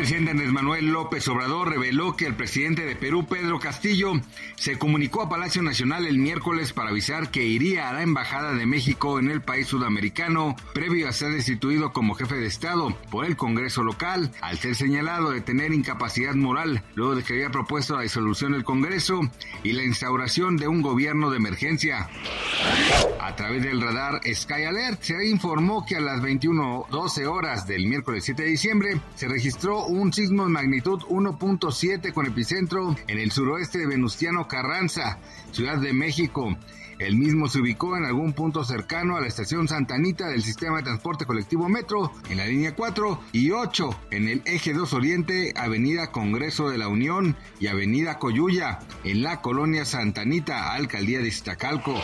Presidente Andrés Manuel López Obrador reveló que el presidente de Perú, Pedro Castillo, se comunicó a Palacio Nacional el miércoles para avisar que iría a la Embajada de México en el país sudamericano previo a ser destituido como jefe de Estado por el Congreso local, al ser señalado de tener incapacidad moral luego de que había propuesto la disolución del Congreso y la instauración de un gobierno de emergencia. A través del radar Sky Alert se informó que a las 21.12 horas del miércoles 7 de diciembre se registró un sismo de magnitud 1.7 con epicentro en el suroeste de Venustiano Carranza, Ciudad de México. El mismo se ubicó en algún punto cercano a la estación Santa Anita del sistema de transporte colectivo Metro, en la línea 4 y 8, en el eje 2 Oriente, Avenida Congreso de la Unión y Avenida Coyuya, en la colonia Santa Anita, alcaldía de Iztacalco.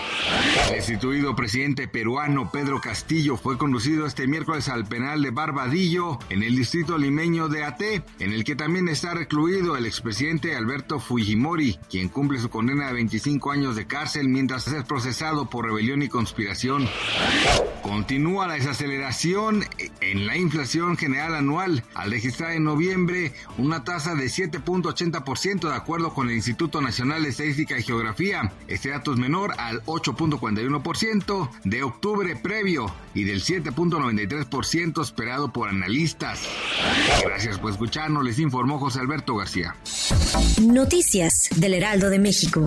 El destituido presidente peruano Pedro Castillo fue conducido este miércoles al penal de Barbadillo, en el distrito limeño de Ate, en el que también está recluido el expresidente Alberto Fujimori, quien cumple su condena de 25 años de cárcel mientras es procesado por rebelión y conspiración. Continúa la desaceleración en la inflación general anual, al registrar en noviembre una tasa de 7.80% de acuerdo con el Instituto Nacional de Estadística y Geografía. Este dato es menor al 8.41% de octubre previo y del 7.93% esperado por analistas. Gracias por escucharnos, les informó José Alberto García. Noticias del Heraldo de México.